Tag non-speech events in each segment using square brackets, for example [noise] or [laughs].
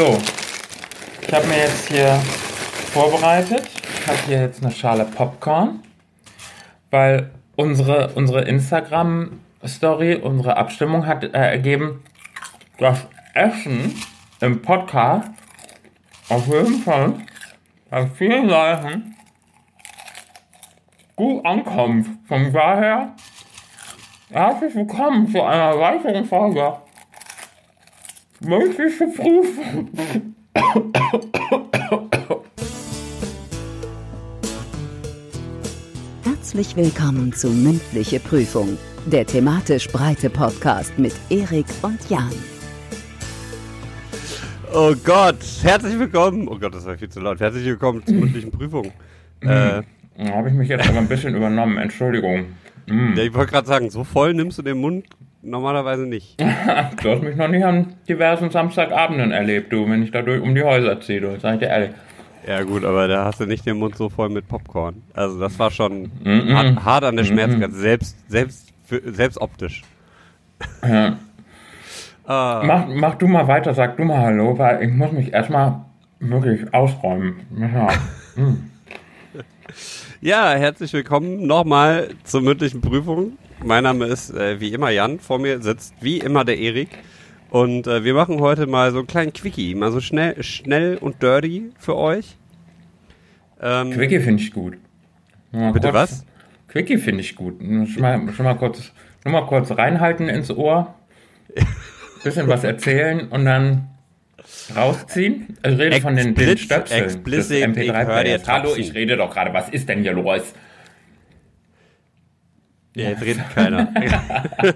So, ich habe mir jetzt hier vorbereitet. Ich habe hier jetzt eine Schale Popcorn, weil unsere, unsere Instagram-Story, unsere Abstimmung hat äh, ergeben, dass Essen im Podcast auf jeden Fall bei vielen Leuten gut ankommt. Von daher herzlich willkommen zu einer weiteren Folge. Mögliche Prüfung. Herzlich willkommen zu Mündliche Prüfung, der thematisch breite Podcast mit Erik und Jan. Oh Gott, herzlich willkommen. Oh Gott, das war viel zu laut. Herzlich willkommen zur mündlichen Prüfung. Äh, Da habe ich mich jetzt aber ein bisschen übernommen, Entschuldigung. Mm. ja, ich wollte gerade sagen, so voll nimmst du den Mund normalerweise nicht. [laughs] Du hast mich noch nicht an diversen Samstagabenden erlebt, du, wenn ich da durch um die Häuser ziehe, du, sag ich dir ehrlich. Ja gut, aber da hast du nicht den Mund so voll mit Popcorn. Also das war schon hart, hart an der Schmerzgrenze, selbst, selbst, für, selbst optisch. Ja. [laughs] Ah, Mach, mach du mal weiter, sag du mal Hallo, weil ich muss mich erstmal wirklich ausräumen. Ja. [laughs] Ja, herzlich willkommen nochmal zur mündlichen Prüfung. Mein Name ist äh, wie immer Jan, vor mir sitzt wie immer der Erik. Und äh, wir machen heute mal so einen kleinen Quickie, mal so schnell, schnell und dirty für euch. Ähm, Quickie finde ich gut. Mal Bitte kurz- was? Quickie finde ich gut. Schon mal, schon mal kurz, nur mal kurz reinhalten ins Ohr, bisschen was erzählen und dann rausziehen. Ich rede von den, den Stöpseln explicit, ich hör MP3-Players. dir Hallo, ich rede doch gerade. Was ist denn hier los? Ja, jetzt redet keiner. [laughs]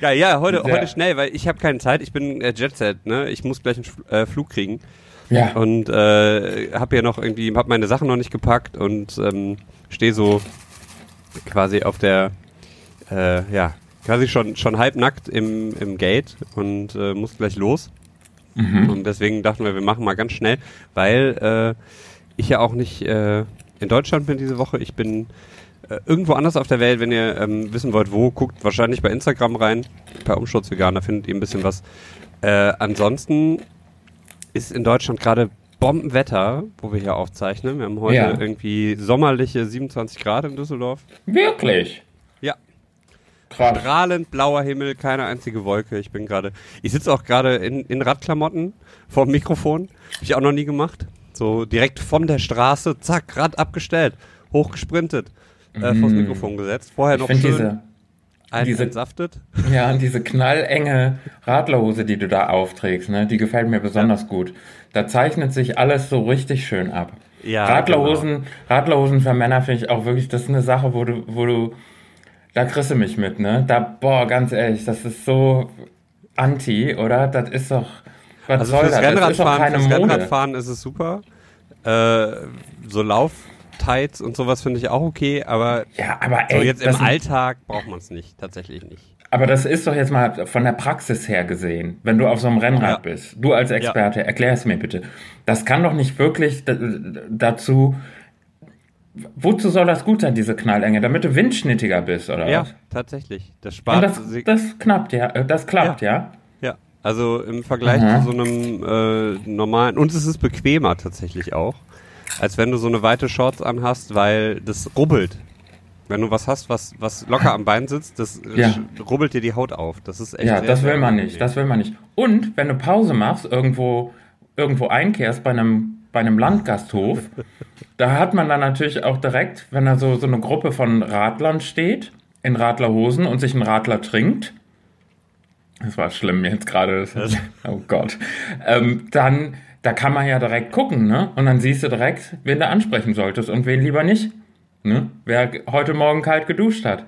ja, ja, heute, heute schnell, weil ich habe keine Zeit. Ich bin äh, Jetset, ne? Ich muss gleich einen äh, Flug kriegen Ja. und äh, habe ja noch irgendwie, habe meine Sachen noch nicht gepackt und ähm, stehe so quasi auf der, äh, ja, quasi schon schon halbnackt im im Gate und äh, muss gleich los. Und deswegen dachten wir, wir machen mal ganz schnell, weil äh, ich ja auch nicht äh, in Deutschland bin diese Woche. Ich bin irgendwo anders auf der Welt. Wenn ihr ähm, wissen wollt, wo, guckt wahrscheinlich bei Instagram rein. Bei Umsturzvegan, da findet ihr ein bisschen was. Äh, ansonsten ist in Deutschland gerade Bombenwetter, wo wir hier aufzeichnen. Wir haben heute Ja. irgendwie sommerliche 27 Grad in Düsseldorf. Wirklich? Ja, Krass. strahlend blauer Himmel, keine einzige Wolke. Ich bin gerade, ich sitze auch gerade in, in Radklamotten vor dem Mikrofon. Habe ich auch noch nie gemacht. So direkt von der Straße, zack, Rad abgestellt, hochgesprintet, äh, vors Mikrofon gesetzt. Vorher Ich noch finde schön diese, ein, diese- entsaftet. [laughs] ja, und diese knallenge Radlerhose, die du da aufträgst, ne, die gefällt mir besonders gut. Da zeichnet sich alles so richtig schön ab. Ja, Radlerhosen, Radlerhosen für Männer finde ich auch wirklich, das ist eine Sache, wo du, wo du, da kriegst du mich mit, ne? Da, boah, ganz ehrlich, das ist so anti, oder? Das ist doch, was Also soll das? Das ist doch Rennradfahren, keine fürs Mode. Rennradfahren ist es super. Äh, so Lauftights und sowas finde ich auch okay, aber Ja, aber so ey, jetzt im Alltag braucht man es nicht, tatsächlich nicht. aber das ist doch jetzt mal von der Praxis her gesehen, wenn du auf so einem Rennrad Ja. bist. Du als Experte, erklär es mir bitte. Das kann doch nicht wirklich dazu, wozu soll das gut sein, diese Knallenge? Damit du windschnittiger bist, oder Ja, was? tatsächlich. Das spart das, das knappt, ja, äh, das klappt, ja? Ja, also im Vergleich Aha. zu so einem äh, normalen, und es ist bequemer tatsächlich auch, als wenn du so eine weite Shorts anhast, weil das rubbelt. Wenn du was hast, was, was locker am Bein sitzt, das Ja. rubbelt dir die Haut auf. Das ist echt Ja, sehr, das will man nicht, das will man nicht. Und wenn du Pause machst, irgendwo, irgendwo einkehrst bei einem, bei einem Landgasthof, [laughs] da hat man dann natürlich auch direkt, wenn da so, so eine Gruppe von Radlern steht, in Radlerhosen und sich ein Radler trinkt, das war schlimm jetzt gerade, [laughs] oh Gott, ähm, dann, da kann man ja direkt gucken, ne? Und dann siehst du direkt, wen du ansprechen solltest und wen lieber nicht. Ne? Wer heute Morgen kalt geduscht hat.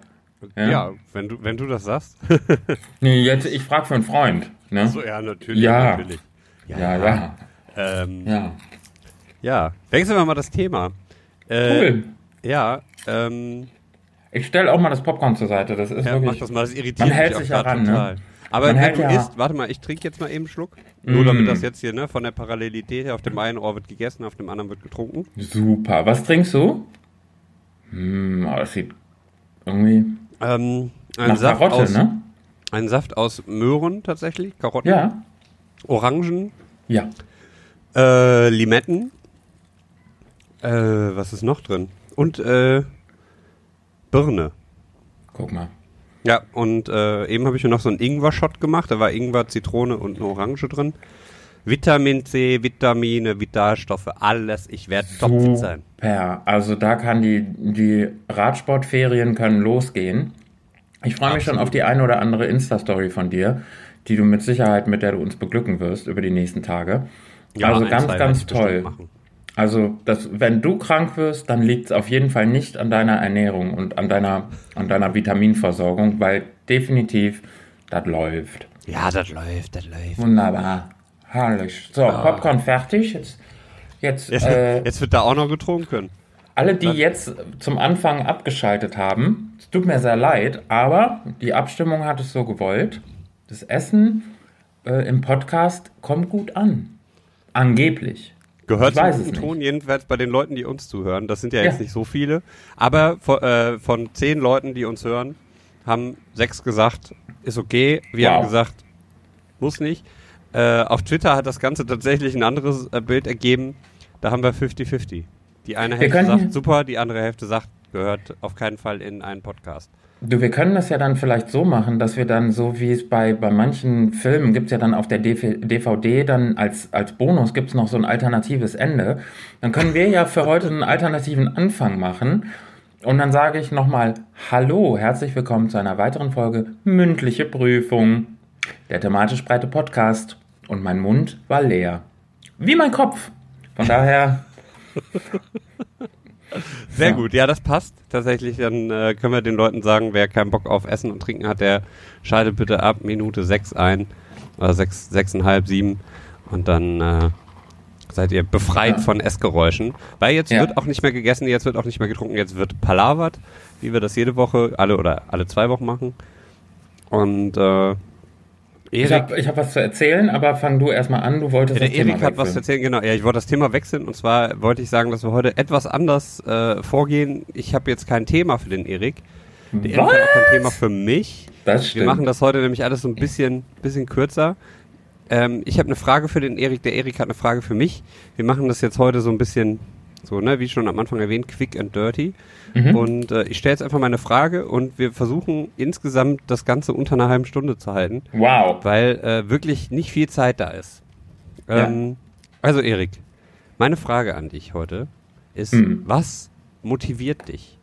Ja, wenn, du, wenn du das sagst. [laughs] Nee, jetzt, ich frage für einen Freund. Ne? so, ja, natürlich. Ja. natürlich. Ja, ja, Ähm, ja. ja. Wechseln wir mal das Thema. Äh, Cool. Ja, ähm, Ich stelle auch mal das Popcorn zur Seite. Das ist Ja, mach wirklich. das mal, das irritiert Man hält auch sich ja grad ran, ne? Aber Man wenn du ja- isst, warte mal, ich trinke jetzt mal eben einen Schluck. Nur Mm. damit das jetzt hier, ne, von der Parallelität her, auf dem einen Ohr wird gegessen, auf dem anderen wird getrunken. Super. Was trinkst du? Hm, oh, das sieht irgendwie Ähm, ein, Saft Karotte, aus, ne? ein Saft aus Möhren tatsächlich, Karotten, Ja. Orangen, Ja. Äh, Limetten. Äh, was ist noch drin? Und äh, Birne. Guck mal. Ja, und äh, eben habe ich mir noch so einen Ingwer-Shot gemacht. Da war Ingwer, Zitrone und eine Orange drin. Vitamin C, Vitamine, Vitalstoffe, alles. Ich werde topfit sein. Super. Also da kann die, die Radsportferien können losgehen. Ich freue mich schon auf die eine oder andere Insta-Story von dir, die du mit Sicherheit, mit der du uns beglücken wirst über die nächsten Tage. Ja, also ein, ganz, zwei ganz toll. machen. Also, das, wenn du krank wirst, dann liegt es auf jeden Fall nicht an deiner Ernährung und an deiner, an deiner Vitaminversorgung, weil definitiv das läuft. Ja, das läuft, das läuft. Wunderbar. Herrlich. So, Popcorn fertig. Jetzt, jetzt, Jetzt, äh, jetzt wird da auch noch getrunken. alle, die jetzt zum Anfang abgeschaltet haben, es tut mir sehr leid, aber die Abstimmung hat es so gewollt. Das Essen äh, im Podcast kommt gut an. Angeblich. Gehört zum nicht. Ton jedenfalls bei den Leuten, die uns zuhören. Das sind ja Ja. jetzt nicht so viele. Aber von, äh, von zehn Leuten, die uns hören, haben sechs gesagt, ist okay. Wir Wow. haben gesagt, muss nicht. Äh, auf Twitter hat das Ganze tatsächlich ein anderes äh, Bild ergeben. Da haben wir 50-50. Die eine Hälfte sagt super, die andere Hälfte sagt, gehört auf keinen Fall in einen Podcast. Du, wir können das ja dann vielleicht so machen, dass wir dann, so wie es bei, bei manchen Filmen gibt es ja dann auf der DV DVD dann als, als Bonus gibt es noch so ein alternatives Ende. Dann können wir ja für heute einen alternativen Anfang machen. Und dann sage ich nochmal Hallo, herzlich willkommen zu einer weiteren Folge Mündliche Prüfung, der thematisch breite Podcast. Und mein Mund war leer. Wie mein Kopf. Von daher, Sehr Ja. gut, ja, das passt tatsächlich. Dann äh, können wir den Leuten sagen, wer keinen Bock auf Essen und Trinken hat, der schaltet bitte ab Minute 6 ein. Oder 6, 6,5, 7. Und dann äh, seid ihr befreit Ja. von Essgeräuschen. Weil jetzt Ja. wird auch nicht mehr gegessen, jetzt wird auch nicht mehr getrunken, jetzt wird palavert, wie wir das jede Woche, alle oder alle zwei Wochen machen. Und äh, ich Erik, habe ich hab was zu erzählen, aber fang du erstmal an. Du wolltest ja, der das Thema Erik hat was zu wechseln. erzählen, genau. Ja, ich wollte das Thema wechseln und zwar wollte ich sagen, dass wir heute etwas anders äh, vorgehen. Ich habe jetzt kein Thema für den Erik. Der Erik hat auch kein Thema für mich. Das Wir stimmt. machen das heute nämlich alles so ein bisschen, bisschen kürzer. Ähm, ich habe eine Frage für den Erik, der Erik hat eine Frage für mich. Wir machen das jetzt heute so ein bisschen, so, ne, wie schon am Anfang erwähnt, quick and dirty. Mhm. Und äh, ich stelle jetzt einfach meine Frage und wir versuchen insgesamt das Ganze unter einer halben Stunde zu halten, Wow. weil äh, wirklich nicht viel Zeit da ist. Ähm, Also Erik, meine Frage an dich heute ist, Mhm. was motiviert dich?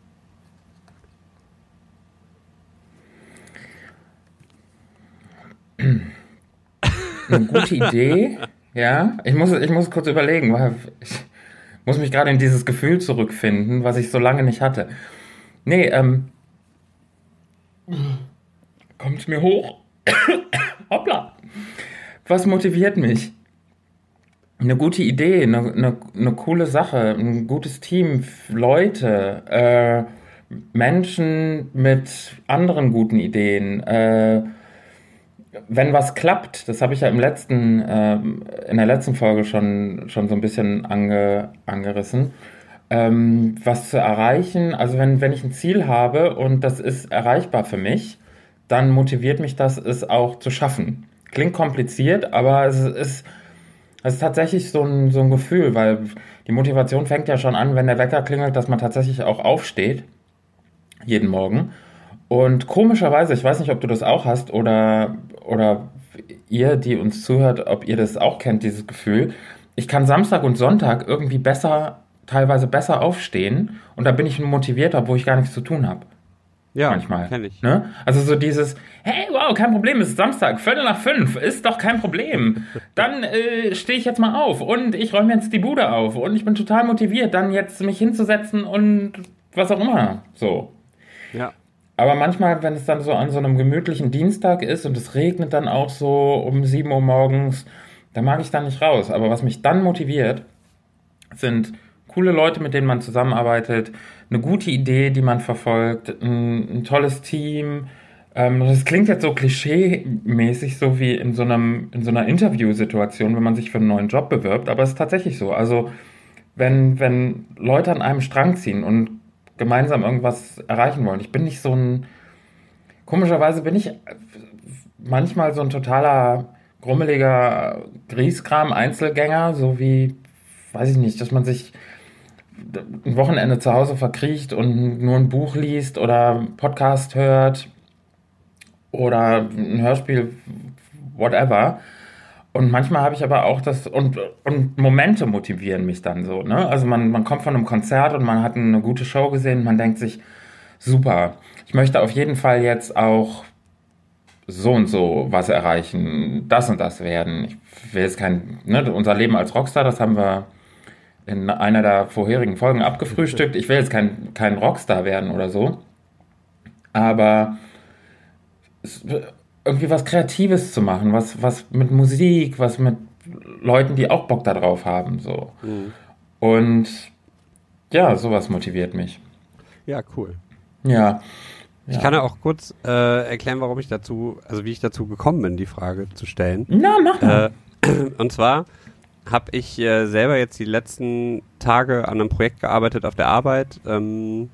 Eine gute Idee. [laughs] Ja, ich muss, ich muss kurz überlegen, weil ich muss mich gerade in dieses Gefühl zurückfinden, was ich so lange nicht hatte. Nee, ähm. Kommt mir hoch. [coughs] Hoppla. Was motiviert mich? Eine gute Idee, eine, eine, eine coole Sache, ein gutes Team, Leute, äh, Menschen mit anderen guten Ideen, äh, wenn was klappt, das habe ich ja im letzten, ähm, in der letzten Folge schon, schon so ein bisschen ange, angerissen, ähm, was zu erreichen, also wenn, wenn ich ein Ziel habe und das ist erreichbar für mich, dann motiviert mich das, es auch zu schaffen. Klingt kompliziert, aber es ist, es ist tatsächlich so ein, so ein Gefühl, weil die Motivation fängt ja schon an, wenn der Wecker klingelt, dass man tatsächlich auch aufsteht, jeden Morgen. Und komischerweise, ich weiß nicht, ob du das auch hast oder, oder ihr, die uns zuhört, ob ihr das auch kennt, dieses Gefühl. Ich kann Samstag und Sonntag irgendwie besser, teilweise besser aufstehen und da bin ich motivierter, wo ich gar nichts zu tun habe. Ja, manchmal. kenn ich. Ne? Also so dieses, hey, wow, kein Problem, es ist Samstag, Viertel nach fünf, ist doch kein Problem. [laughs] Dann äh, stehe ich jetzt mal auf und ich räume jetzt die Bude auf und ich bin total motiviert, dann jetzt mich hinzusetzen und was auch immer. So. Ja. Aber manchmal, wenn es dann so an so einem gemütlichen Dienstag ist und es regnet dann auch so um 7 Uhr morgens, da mag ich dann nicht raus. Aber was mich dann motiviert, sind coole Leute, mit denen man zusammenarbeitet, eine gute Idee, die man verfolgt, ein, ein tolles Team. Ähm, das klingt jetzt so klischee-mäßig, so wie in so, einem, in so einer Interviewsituation, wenn man sich für einen neuen Job bewirbt, aber es ist tatsächlich so. Also, wenn, wenn Leute an einem Strang ziehen und gemeinsam irgendwas erreichen wollen. Ich bin nicht so ein. Komischerweise bin ich manchmal so ein totaler grummeliger Grieskram, Einzelgänger, so wie, weiß ich nicht, dass man sich ein Wochenende zu Hause verkriecht und nur ein Buch liest oder Podcast hört oder ein Hörspiel, whatever. Und manchmal habe ich aber auch das, und, und Momente motivieren mich dann so, ne? Also man, man kommt von einem Konzert und man hat eine gute Show gesehen und man denkt sich, super, ich möchte auf jeden Fall jetzt auch so und so was erreichen, das und das werden. Ich will jetzt kein, ne, unser Leben als Rockstar, das haben wir in einer der vorherigen Folgen abgefrühstückt. Ich will jetzt kein, kein Rockstar werden oder so. Aber irgendwie was Kreatives zu machen, was, was mit Musik, was mit Leuten, die auch Bock darauf haben. So. Mhm. Und ja, sowas motiviert mich. Ja, cool. Ja. Ich ja. kann ja auch kurz äh, erklären, warum ich dazu, also wie ich dazu gekommen bin, die Frage zu stellen. Na, mach mal. Äh, [clears throat] und zwar habe ich äh, selber jetzt die letzten Tage an einem Projekt gearbeitet auf der Arbeit, ähm,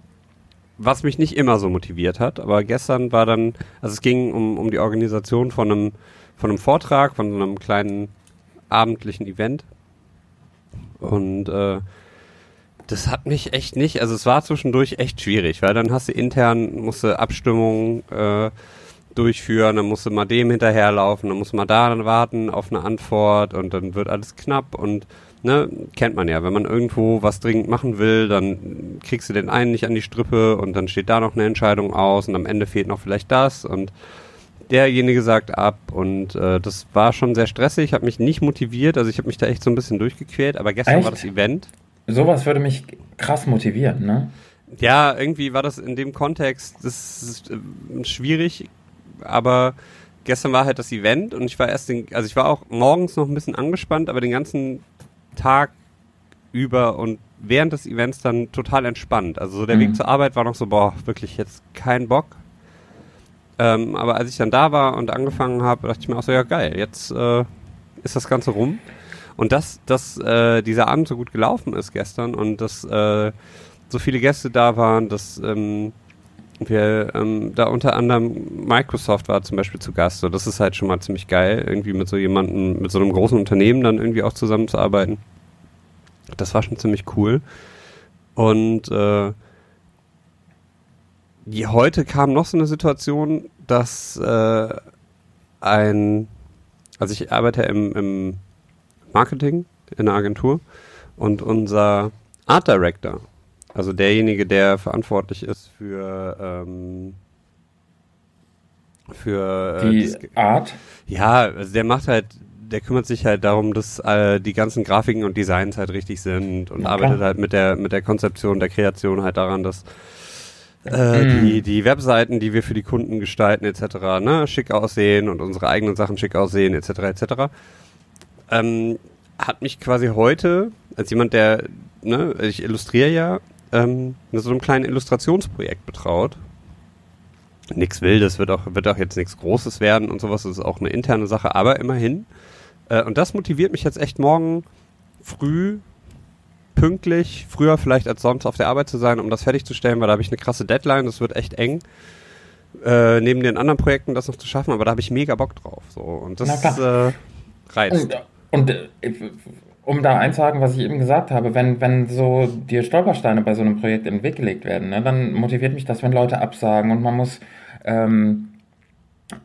was mich nicht immer so motiviert hat. Aber gestern war dann, also es ging um, um die Organisation von einem, von einem Vortrag, von einem kleinen abendlichen Event. Und äh, das hat mich echt nicht, also es war zwischendurch echt schwierig, weil dann hast du intern, musste Abstimmungen äh, durchführen, dann musst du mal dem hinterherlaufen, dann muss man da dann warten auf eine Antwort und dann wird alles knapp und ne, kennt man ja, wenn man irgendwo was dringend machen will, dann kriegst du den einen nicht an die Strippe und dann steht da noch eine Entscheidung aus und am Ende fehlt noch vielleicht das und derjenige sagt ab und äh, das war schon sehr stressig, hat mich nicht motiviert, also ich habe mich da echt so ein bisschen durchgequält, aber gestern echt? war das Event. Sowas würde mich krass motivieren, ne? Ja, irgendwie war das in dem Kontext, das ist äh, schwierig, aber gestern war halt das Event und ich war erst, den, also ich war auch morgens noch ein bisschen angespannt, aber den ganzen Tag über und während des Events dann total entspannt. Also so der mhm. Weg zur Arbeit war noch so, boah, wirklich jetzt kein Bock. Ähm, aber als ich dann da war und angefangen habe, dachte ich mir auch so, ja geil, jetzt äh, ist das Ganze rum. Und dass, dass äh, dieser Abend so gut gelaufen ist gestern und dass äh, so viele Gäste da waren, dass ähm, wir ähm, da unter anderem Microsoft war zum Beispiel zu Gast. So, das ist halt schon mal ziemlich geil, irgendwie mit so jemandem, mit so einem großen Unternehmen dann irgendwie auch zusammenzuarbeiten. Das war schon ziemlich cool. Und äh, heute kam noch so eine Situation, dass äh, ein, also ich arbeite im, im Marketing in einer Agentur und unser Art Director, also derjenige, der verantwortlich ist für ähm, für äh, die Art. Ja, also der macht halt, der kümmert sich halt darum, dass äh, die ganzen Grafiken und Designs halt richtig sind und arbeitet halt mit der mit der Konzeption, der Kreation halt daran, dass äh, mm. die, die Webseiten, die wir für die Kunden gestalten etc., ne, schick aussehen und unsere eigenen Sachen schick aussehen etc. etc. Ähm, hat mich quasi heute als jemand, der, ne, ich illustriere ja ähm, mit so einem kleinen Illustrationsprojekt betraut. Nichts Wildes, wird auch, wird auch jetzt nichts Großes werden und sowas, das ist auch eine interne Sache, aber immerhin. Äh, und das motiviert mich jetzt echt morgen früh, pünktlich, früher vielleicht als sonst auf der Arbeit zu sein, um das fertigzustellen, weil da habe ich eine krasse Deadline, das wird echt eng. Äh, neben den anderen Projekten das noch zu schaffen, aber da habe ich mega Bock drauf. So. Und das äh, reizt. Und, und äh, um da einzuhaken, was ich eben gesagt habe, wenn, wenn so die Stolpersteine bei so einem Projekt in den Weg gelegt werden, ne, dann motiviert mich das, wenn Leute absagen und man muss ähm,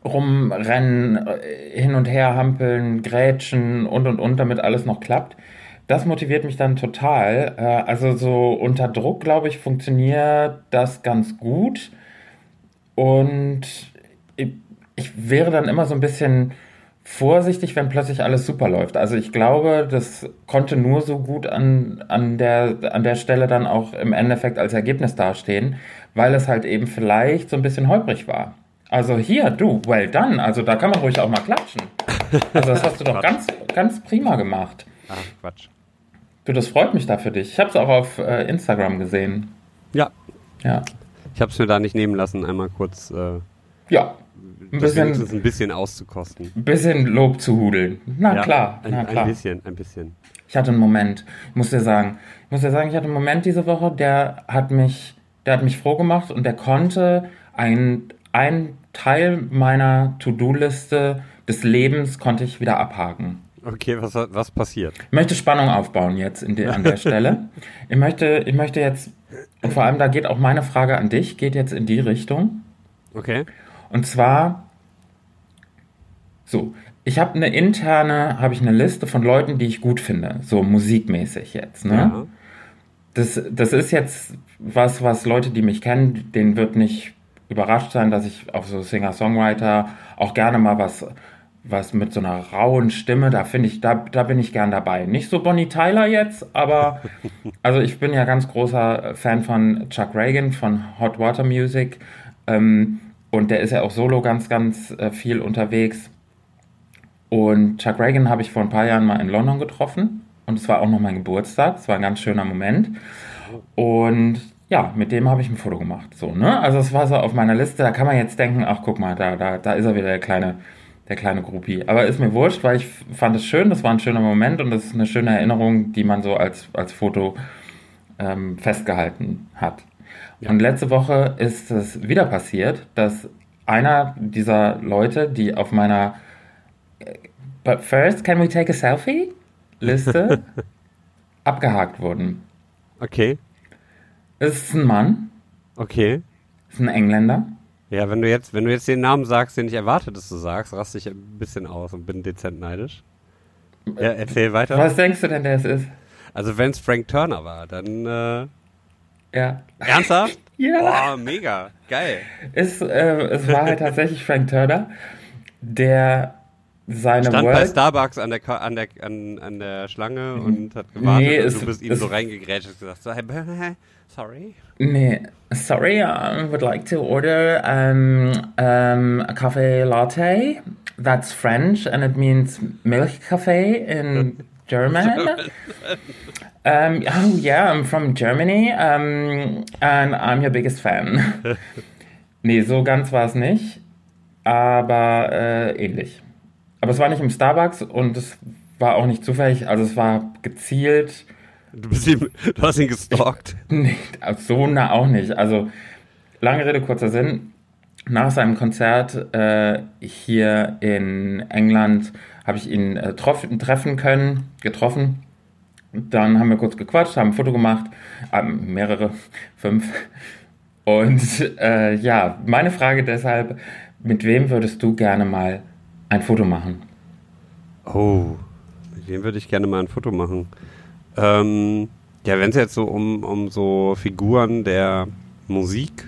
rumrennen, äh, hin und her hampeln, grätschen und und und, damit alles noch klappt. Das motiviert mich dann total. Äh, also so unter Druck, glaube ich, funktioniert das ganz gut. Und ich, ich wäre dann immer so ein bisschen vorsichtig, wenn plötzlich alles super läuft. Also ich glaube, das konnte nur so gut an, an, der, an der Stelle dann auch im Endeffekt als Ergebnis dastehen, weil es halt eben vielleicht so ein bisschen holprig war. Also hier, du, well done. Also da kann man ruhig auch mal klatschen. Also das hast du doch [laughs] ganz, ganz prima gemacht. Ach, Quatsch. Du, das freut mich da für dich. Ich habe es auch auf äh, Instagram gesehen. Ja. Ja. Ich habe es mir da nicht nehmen lassen, einmal kurz. Äh, ja, ein bisschen, ein bisschen auszukosten. Ein bisschen Lob zu hudeln. Na ja, klar, ein, na klar. Ein bisschen, ein bisschen. Ich hatte einen Moment, muss dir sagen, ich muss dir sagen, ich hatte einen Moment diese Woche, der hat mich, der hat mich froh gemacht und der konnte ein, ein Teil meiner To-Do-Liste des Lebens konnte ich wieder abhaken. Okay, was, was passiert? Ich möchte Spannung aufbauen jetzt der, an der Stelle. [laughs] Ich möchte, ich möchte jetzt, und vor allem da geht auch meine Frage an dich, geht jetzt in die Richtung. Okay. Und zwar, so, ich habe eine interne, habe ich eine Liste von Leuten, die ich gut finde, so musikmäßig jetzt, ne? Ja. Das, das ist jetzt was, was Leute, die mich kennen, denen wird nicht überrascht sein, dass ich auf so Singer-Songwriter auch gerne mal was, was mit so einer rauen Stimme, da finde ich, da, da bin ich gern dabei. Nicht so Bonnie Tyler jetzt, aber [laughs] also ich bin ja ganz großer Fan von Chuck Reagan, von Hot Water Music. Ähm, und der ist ja auch solo ganz, ganz äh, viel unterwegs. Und Chuck Reagan habe ich vor ein paar Jahren mal in London getroffen. Und es war auch noch mein Geburtstag. Es war ein ganz schöner Moment. Und ja, mit dem habe ich ein Foto gemacht. So, ne? Also es war so auf meiner Liste, da kann man jetzt denken, ach guck mal, da, da, da ist er wieder, der kleine, der kleine Groupie. Aber ist mir wurscht, weil ich fand es schön, das war ein schöner Moment und das ist eine schöne Erinnerung, die man so als, als Foto ähm, festgehalten hat. Ja. Und letzte Woche ist es wieder passiert, dass einer dieser Leute, die auf meiner äh, But first, can we take a selfie? Liste [laughs] abgehakt wurden. Okay. Es ist ein Mann, Okay. es ist ein Engländer. Ja, wenn du jetzt, wenn du jetzt den Namen sagst, den ich erwarte, dass du sagst, raste ich ein bisschen aus und bin dezent neidisch. Ja, erzähl weiter. Was denkst du denn, der es ist? Also wenn es Frank Turner war, dann äh, Ja. ernsthaft? [laughs] Ja. Boah, mega, geil. Es, äh, es war halt tatsächlich Frank Turner, der seine Stand bei World Starbucks an der an der an, an der Schlange und hat gewartet Nee, und es- du bist ihm so reingegrätscht und gesagt, [laughs] sorry. Nee, sorry, I would like to order um, um, a cafe latte. That's French and it means milk cafe in [laughs] German. um, oh yeah, I'm from Germany um, and I'm your biggest fan. [laughs] nee, so ganz war es nicht, aber äh, ähnlich. Aber es war nicht im Starbucks und es war auch nicht zufällig, also es war gezielt. Du, bist ihm, du hast ihn gestalkt. Nee, so nah auch nicht. Also, lange Rede, kurzer Sinn. Nach seinem Konzert äh, hier in England habe ich ihn äh, treffen können, getroffen. Dann haben wir kurz gequatscht, haben ein Foto gemacht, ähm, mehrere, [laughs] fünf. Und äh, ja, meine Frage deshalb, mit wem würdest du gerne mal ein Foto machen? Oh, mit dem würde ich gerne mal ein Foto machen. Ähm, ja, wenn es jetzt so um, um so Figuren der Musik,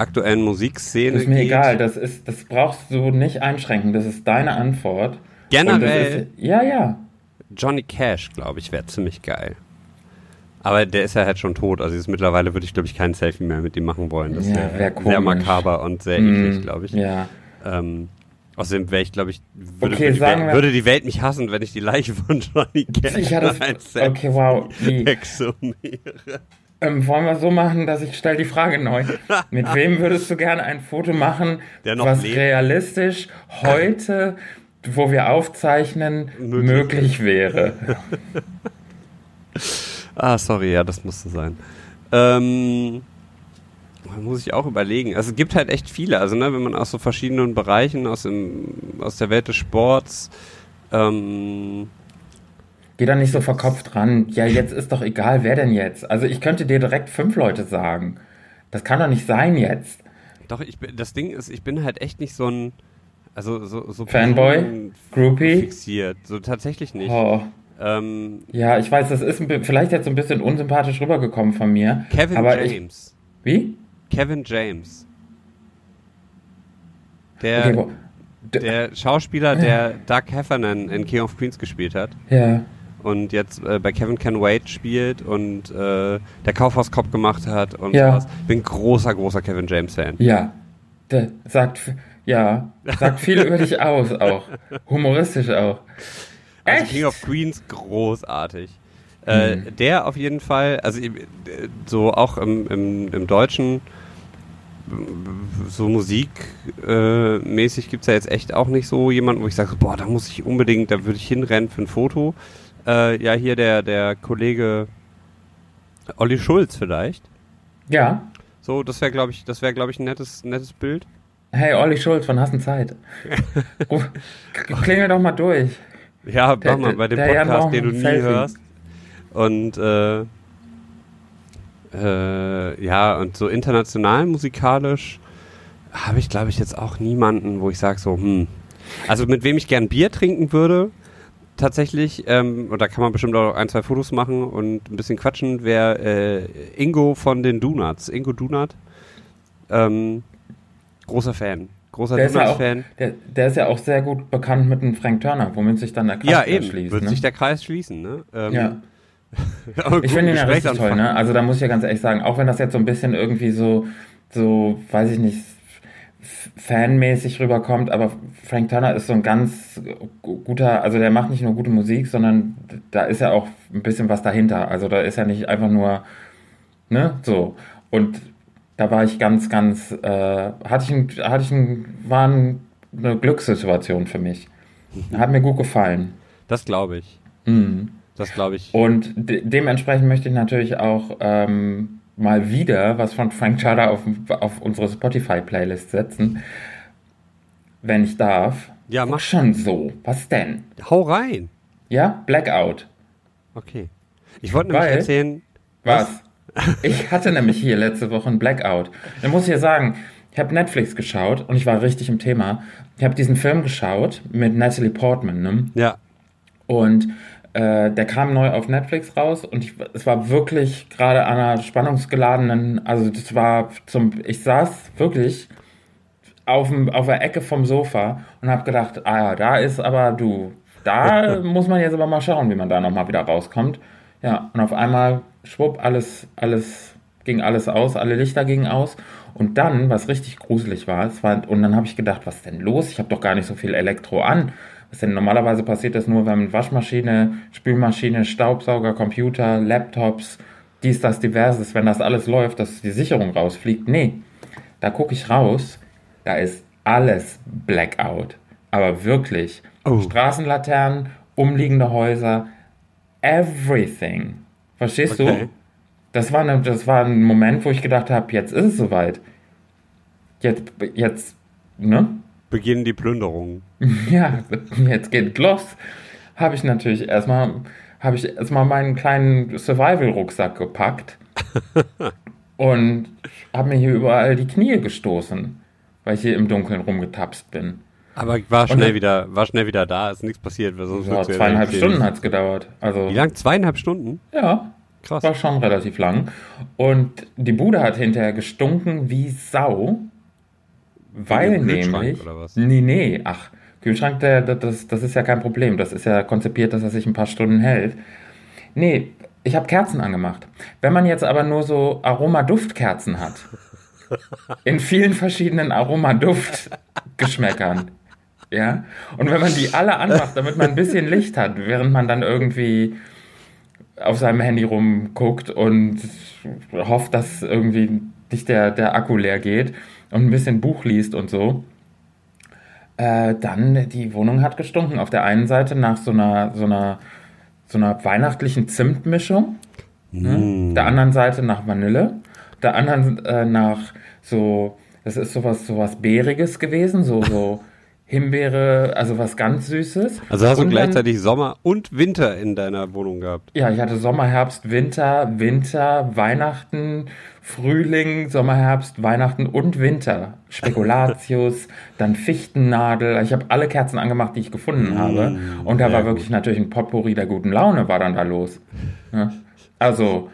aktuellen Musikszene ist mir geht. egal, das, ist, das brauchst du nicht einschränken, das ist deine Antwort. Generell ist, ja, ja. Johnny Cash, glaube ich, wäre ziemlich geil. Aber der ist ja halt schon tot. Also jetzt mittlerweile würde ich, glaube ich, kein Selfie mehr mit ihm machen wollen. Das Ja, wäre wär sehr makaber und sehr Mm, eklig, glaube ich. Ja. Ähm, außerdem wäre ich, glaube ich, würde, Okay, die Welt, wir- würde die Welt mich hassen, wenn ich die Leiche von [laughs] Johnny Cash Ich hatte als okay, wow. Wie, exhumiere. Ähm, wollen wir so machen, dass ich stelle die Frage neu. [laughs] Mit wem würdest du gerne ein Foto machen, was lebt. realistisch heute, wo wir aufzeichnen, Möglich. möglich, wäre? [laughs] Ah, sorry, ja, das musste sein. Ähm, muss ich auch überlegen. Also es gibt halt echt viele. Also ne, wenn man aus so verschiedenen Bereichen, aus, dem, aus der Welt des Sports, ähm, Geh da nicht so verkopft ran. Ja, jetzt ist doch egal, wer denn jetzt. Also ich könnte dir direkt fünf Leute sagen. Das kann doch nicht sein jetzt. doch, ich bin, das Ding ist, ich bin halt echt nicht so ein, also so, so Fanboy? Groupie? fixiert. So tatsächlich nicht. Oh. Ähm, Ja, ich weiß, das ist vielleicht jetzt so ein bisschen unsympathisch rübergekommen von mir. Kevin aber ich, James. wie? Kevin James. Der, Okay, der Schauspieler, der Doug Heffernan in King of Queens gespielt hat. ja. Und jetzt äh, bei Kevin Can Wait spielt und äh, der Kaufhauskopf gemacht hat und Ja. sowas. Bin großer, großer Kevin James Fan. Ja, der sagt, ja, sagt viel über dich aus auch. Humoristisch auch. Also Echt? King of Queens großartig. Äh, Mhm. Der auf jeden Fall, also äh, so auch im, im, im Deutschen, so musikmäßig äh, gibt es ja jetzt echt auch nicht so jemanden, wo ich sage, boah, da muss ich unbedingt, da würde ich hinrennen für ein Foto. Äh, ja, hier der, der Kollege Olli Schulz vielleicht. Ja, So, das wäre, glaube ich, das wäre, glaube ich, ein nettes, nettes Bild. Hey, Olli Schulz, hast du Zeit? [laughs] Ruf, klingel doch mal durch. Ja, mach mal bei dem Podcast, den du nie Selfie. hörst. Und äh, äh, ja, und so international musikalisch habe ich, glaube ich, jetzt auch niemanden, wo ich sage so, hm. Also mit wem ich gern Bier trinken würde, tatsächlich, ähm, und da kann man bestimmt auch ein, zwei Fotos machen und ein bisschen quatschen, wäre äh, Ingo von den Donuts. Ingo Donut. Ähm, großer Fan. Großer ist, ja Donuts-Fan. der, der ist ja auch sehr gut bekannt mit dem Frank Turner, womit sich dann der Kreis Ja, eben. schließt. Wird ne? sich der Kreis schließen, ne? Ähm, ja. [laughs] Ich finde ihn ja richtig toll, ne? Also da muss ich ja ganz ehrlich sagen, auch wenn das jetzt so ein bisschen irgendwie so, so, weiß ich nicht, fanmäßig rüberkommt, aber Frank Turner ist so ein ganz gu- guter, also der macht nicht nur gute Musik, sondern da ist ja auch ein bisschen was dahinter. Also da ist ja nicht einfach nur, ne, so. Und da war ich ganz, ganz, äh, hatte ich ein, hatte ich ein, war ein, eine Glückssituation für mich. Hat mir gut gefallen. Das glaube ich. Mhm. Das glaube ich. Und de dementsprechend möchte ich natürlich auch ähm, mal wieder was von Frank Turner auf, auf unsere Spotify-Playlist setzen. Wenn ich darf. Ja, mach. schon so. Was denn? Hau rein. Ja? Blackout. Okay. Ich wollte nämlich Weil- erzählen. Was? [laughs] Ich hatte nämlich hier letzte Woche einen Blackout. Da muss ich ja sagen, ich habe Netflix geschaut und ich war richtig im Thema. Ich habe diesen Film geschaut mit Natalie Portman, ne? Ja. Und äh, der kam neu auf Netflix raus und ich, es war wirklich gerade an einer spannungsgeladenen, also das war zum, ich saß wirklich auf, dem, auf der Ecke vom Sofa und habe gedacht, ah ja, da ist aber du, da [laughs] muss man jetzt aber mal schauen, wie man da nochmal wieder rauskommt. Ja, und auf einmal, schwupp, alles, alles, ging alles aus, alle Lichter gingen aus. Und dann, was richtig gruselig war, es war und dann habe ich gedacht, was ist denn los? Ich habe doch gar nicht so viel Elektro an. Was denn normalerweise passiert das nur, wenn Waschmaschine, Spülmaschine, Staubsauger, Computer, Laptops, dies, das, diverses, wenn das alles läuft, dass die Sicherung rausfliegt. Nee, da gucke ich raus, da ist alles Blackout. Aber wirklich. Oh. Straßenlaternen, umliegende Häuser, everything. Verstehst Okay. du? Das war, eine, das war ein Moment, wo ich gedacht habe, jetzt ist es soweit. Jetzt, jetzt, ne? Beginnen die Plünderungen. [laughs] Ja, jetzt geht los. Habe ich natürlich erstmal, habe ich erstmal meinen kleinen Survival-Rucksack gepackt [laughs] und habe mir hier überall die Knie gestoßen, weil ich hier im Dunkeln rumgetapst bin. Aber war schnell dann- wieder, war schnell wieder da, ist nichts passiert. ja zweieinhalb. Stunden hat es gedauert. Also, Wie lang? Zweieinhalb Stunden? ja, Krass. war schon relativ lang. Und die Bude hat hinterher gestunken wie Sau, weil dem Kühlschrank nämlich. oder was? Nee, nee, ach, Kühlschrank, der, der, das, das ist ja kein Problem. Das ist ja konzipiert, dass er sich ein paar Stunden hält. Nee, ich habe Kerzen angemacht. Wenn man jetzt aber nur so Aromaduftkerzen hat, [laughs] in vielen verschiedenen Aromaduftgeschmäckern, ja, und wenn man die alle anmacht, damit man ein bisschen Licht hat, während man dann irgendwie auf seinem Handy rumguckt und hofft, dass irgendwie nicht der, der Akku leer geht und ein bisschen Buch liest und so, äh, dann die Wohnung hat gestunken. Auf der einen Seite nach so einer, so einer, so einer weihnachtlichen Zimtmischung, ne? der anderen Seite nach Vanille, der anderen äh, nach so, das ist sowas, sowas Beeriges gewesen, so, so [laughs] Himbeere, also was ganz Süßes. Also hast du Und dann- gleichzeitig Sommer und Winter in deiner Wohnung gehabt. ja, ich hatte Sommer, Herbst, Winter, Winter, Weihnachten, Frühling, Sommer, Herbst, Weihnachten und Winter. Spekulatius, [laughs] dann Fichtennadel. Ich habe alle Kerzen angemacht, die ich gefunden habe. Und da war gut. wirklich natürlich ein Potpourri der guten Laune, war dann da los. Ja. Also,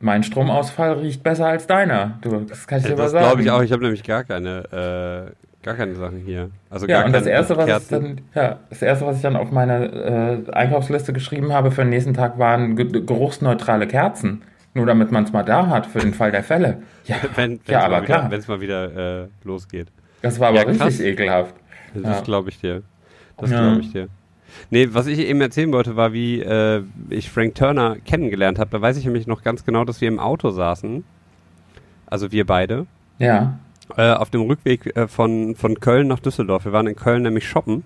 mein Stromausfall riecht besser als deiner. Du, das kann ich dir mal Das sagen. glaube ich auch. Ich habe nämlich gar keine, äh, gar keine Sachen hier. Also Ja, gar und das erste, was ich dann, ja, das erste, was ich dann auf meine äh, Einkaufsliste geschrieben habe für den nächsten Tag, waren ge geruchsneutrale Kerzen. Nur damit man es mal da hat für den Fall der Fälle. Ja, [laughs] Wenn es ja mal, aber wieder- klar. wenn's mal wieder äh, losgeht. Das war aber Ja, krass. richtig ekelhaft. Das Ja. glaube ich dir. Das Ja. glaube ich dir. Nee, was ich eben erzählen wollte, war, wie äh, ich Frank Turner kennengelernt habe. Da weiß ich nämlich noch ganz genau, dass wir im Auto saßen. Also wir beide. Ja. Äh, auf dem Rückweg äh, von, von Köln nach Düsseldorf. Wir waren in Köln nämlich shoppen.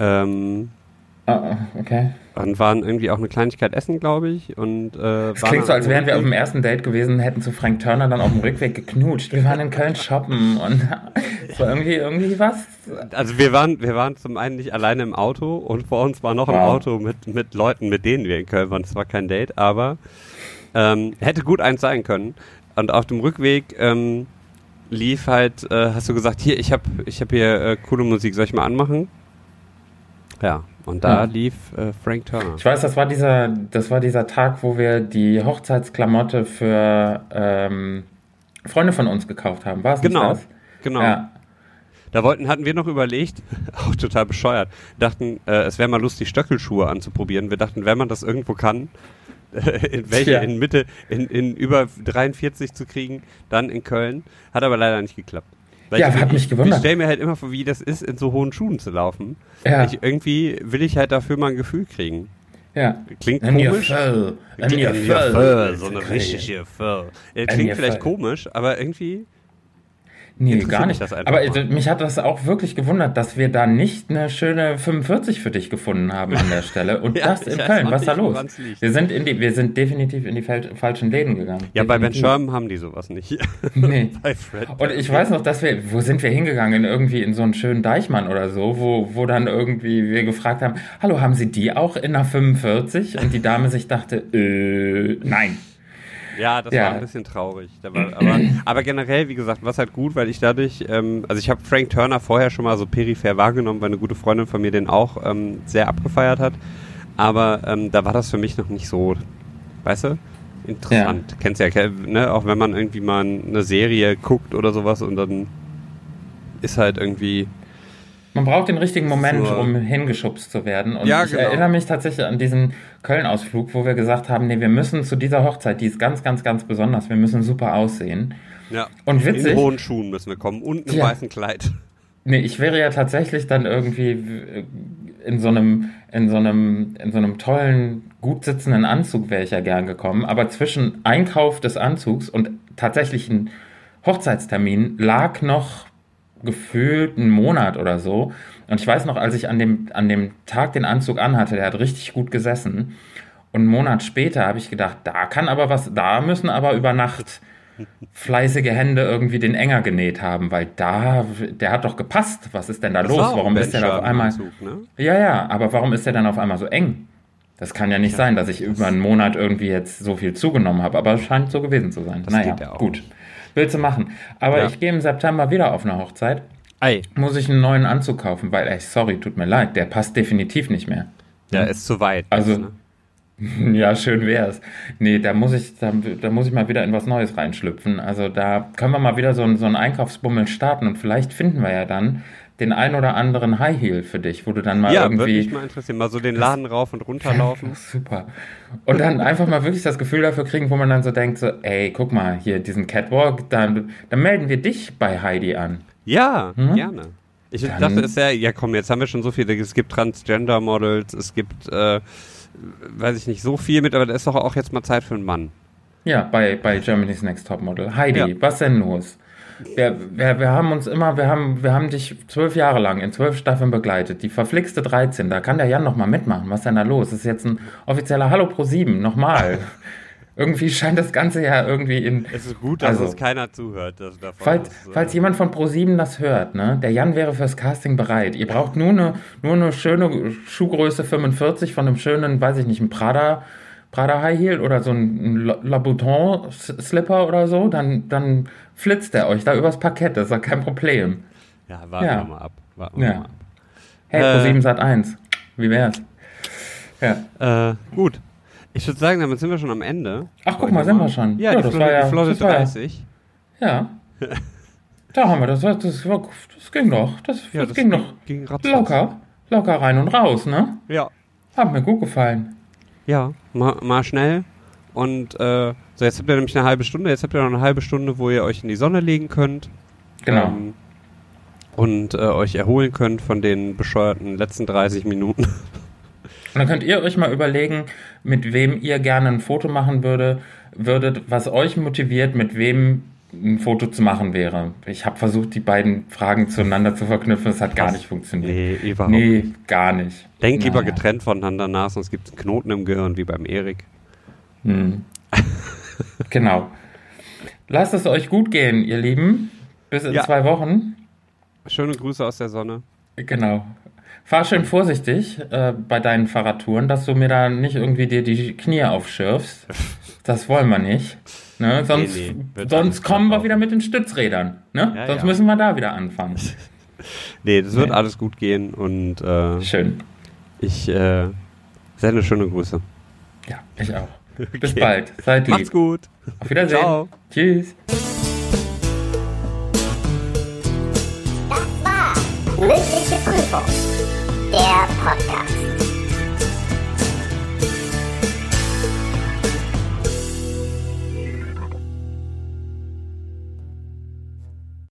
Ähm, Ah, okay. und waren irgendwie auch eine Kleinigkeit essen, glaube ich. Und, äh, Es klingt so, als wären wir auf dem ersten Date gewesen, hätten zu Frank Turner dann auf dem Rückweg geknutscht. Wir waren in Köln shoppen und [laughs] Das war irgendwie, irgendwie was. Also wir waren, wir waren zum einen nicht alleine im Auto und vor uns war noch ein Wow. Auto mit, mit Leuten, mit denen wir in Köln waren. Es war kein Date, aber ähm, hätte gut eins sein können. Und auf dem Rückweg ähm, lief halt, äh, hast du gesagt, hier, ich habe ich hab hier äh, coole Musik, soll ich mal anmachen? Ja, und da Ja. lief äh, Frank Turner. Ich weiß, das war dieser, das war dieser Tag, wo wir die Hochzeitsklamotte für ähm, Freunde von uns gekauft haben. War es Genau, nicht das? genau. Ja. Da wollten, hatten wir noch überlegt, [laughs] auch total bescheuert, dachten, äh, es wäre mal lustig, Stöckelschuhe anzuprobieren. Wir dachten, wenn man das irgendwo kann, [laughs] in welche Tja. in Mitte, in, in über 43 zu kriegen, dann in Köln. Hat aber leider nicht geklappt. Weil Ja, ich, hat mich Ich gewundert. stelle mir halt immer vor, wie das ist, in so hohen Schuhen zu laufen. Ja. Ich, irgendwie will ich halt dafür mal ein Gefühl kriegen. ja. Klingt In your komisch. In your In your Fell. Fell, so eine richtige Fell. Ja, In Klingt your vielleicht Fell. komisch, aber irgendwie Nee, gar nicht. das einfach Aber mal. äh, mich hat das auch wirklich gewundert, dass wir da nicht eine schöne 45 für dich gefunden haben an der Stelle. [laughs] Und Ja, das in Köln. Was ist da los? Wir sind, in die, wir sind definitiv in die falschen Läden gegangen. Ja, bei Ben Definitiv. Sherman haben die sowas nicht. [laughs] Nee. Und ich weiß noch, dass wir, wo sind wir hingegangen? Irgendwie in so einen schönen Deichmann oder so, wo, wo dann irgendwie wir gefragt haben, hallo, haben Sie die auch in einer 45? Und die Dame sich dachte, äh, nein. Ja, das Ja. war ein bisschen traurig. War, aber, aber generell, wie gesagt, war es halt gut, weil ich dadurch, ähm, also ich habe Frank Turner vorher schon mal so peripher wahrgenommen, weil eine gute Freundin von mir den auch ähm, sehr abgefeiert hat. Aber ähm, da war das für mich noch nicht so, weißt du, interessant. Kennst ja, ne? auch wenn man irgendwie mal eine Serie guckt oder sowas und dann ist halt irgendwie, Man braucht den richtigen Moment, So. um hingeschubst zu werden. Und Ja, ich genau. erinnere mich tatsächlich an diesen Köln-Ausflug, wo wir gesagt haben, nee, wir müssen zu dieser Hochzeit, die ist ganz, ganz, ganz besonders, wir müssen super aussehen. ja, Und witzig, in hohen Schuhen müssen wir kommen und einem Ja. weißen Kleid. nee, ich wäre ja tatsächlich dann irgendwie äh, in so einem, in so einem, in so einem tollen, gut sitzenden Anzug wäre ich ja gern gekommen. Aber zwischen Einkauf des Anzugs und tatsächlichen Hochzeitstermin lag noch gefühlt ein Monat oder so. Und ich weiß noch, als ich an dem, an dem Tag den Anzug anhatte, der hat richtig gut gesessen. Und einen Monat später habe ich gedacht, da kann aber was, da müssen aber über Nacht fleißige Hände irgendwie den enger genäht haben, weil da, der hat doch gepasst. Was ist denn da Das los? Warum ist der da auf einmal? Anzug, ne? Ja, ja, aber warum ist der dann auf einmal so eng? Das kann ja nicht sein, dass ich über einen Monat irgendwie jetzt so viel zugenommen habe, aber es scheint so gewesen zu sein. Das naja, ja gut. Willst du machen. Aber Ja. ich gehe im September wieder auf eine Hochzeit. Ei, Muss ich einen neuen Anzug kaufen, weil, ey, sorry, tut mir leid, der passt definitiv nicht mehr. der ist zu weit. Also- ne? [laughs] Ja, schön wär's. Nee, da muss ich, da, da muss ich mal wieder in was Neues reinschlüpfen. Also da können wir mal wieder so, einen- so einen Einkaufsbummel starten und vielleicht finden wir ja dann den ein oder anderen High Heel für dich, wo du dann mal Ja, würde irgendwie. mich mal interessieren. Mal so den Laden rauf und runter laufen. [laughs] Super. Und dann einfach mal wirklich das Gefühl dafür kriegen, wo man dann so denkt, so, ey, guck mal, hier diesen Catwalk, dann, dann melden wir dich bei Heidi an. Ja, Hm? gerne. Ich Dann- dachte, es ist ja, ja komm, jetzt haben wir schon so viele. Es gibt Transgender-Models, es gibt, äh, weiß ich nicht, so viel mit, aber da ist doch auch jetzt mal Zeit für einen Mann. Ja, bei, bei Germany's Next Topmodel. Heidi, Ja. was denn los? Wir, wir, wir haben uns immer, wir haben, wir haben dich zwölf Jahre lang in zwölf Staffeln begleitet. Die verflixte 13, da kann der Jan noch mal mitmachen. Was ist denn da los? Das ist jetzt ein offizieller Hallo Pro 7, nochmal. [laughs] irgendwie scheint das Ganze ja irgendwie in. Es ist gut, dass Also- uns keiner zuhört. Falls, Das, äh, falls jemand von Pro7 das hört, ne, der Jan wäre fürs Casting bereit. Ihr braucht nur eine, nur eine schöne Schuhgröße 45 von einem schönen, weiß ich nicht, ein Prada, Prada High Heel oder so ein La- Louboutin Slipper oder so, dann, dann flitzt er euch da übers Parkett, das ist ja kein Problem. ja, warten ja. wir mal ab. Warten Ja. mal ab. Hey, Äh. Pro7 Sat 1. Wie wär's? Ja. Äh, gut. Ich würde sagen, damit sind wir schon am Ende. Ach, guck mal, sind wir schon. Ja, Ja, die, das Flotte, war ja- die Flotte das war ja- 30. Ja. [laughs] Da haben wir das. Das, war, das ging doch. Das, Ja, das, ging doch Ging locker. Locker rein und raus, ne? Ja. Hat mir gut gefallen. Ja, mal, mal schnell. Und äh, so, jetzt habt ihr nämlich eine halbe Stunde. Jetzt habt ihr noch eine halbe Stunde, wo ihr euch in die Sonne legen könnt. Genau. Ähm, und äh, euch erholen könnt von den bescheuerten letzten 30 Minuten. [laughs] Und dann könnt ihr euch mal überlegen, mit wem ihr gerne ein Foto machen würde, würdet, was euch motiviert, mit wem ein Foto zu machen wäre. Ich habe versucht, die beiden Fragen zueinander zu verknüpfen. Es hat gar nicht funktioniert. Nee, überhaupt Nee, gar nicht. Denkt lieber getrennt voneinander nach, sonst gibt es einen Knoten im Gehirn wie beim Erik. Hm. [laughs] genau. Lasst es euch gut gehen, ihr Lieben. Bis in Ja. zwei Wochen. schöne Grüße aus der Sonne. Genau. Fahr schön vorsichtig äh, bei deinen Fahrradtouren, dass du mir da nicht irgendwie dir die Knie aufschürfst. Das wollen wir nicht. Ne? Sonst, nee, wird sonst kommen wir wieder mit den Stützrädern. Ne? Ja, sonst ja. müssen wir da wieder anfangen. [laughs] Nee, das wird Nee. alles gut gehen und äh, Schön. ich äh, sende schöne Grüße. Ja, ich auch. [laughs] Bis Okay. bald. Seid lieb. Macht's gut. Auf Wiedersehen. Ciao. Tschüss. Das war mündliche Prüfung. Der Podcast.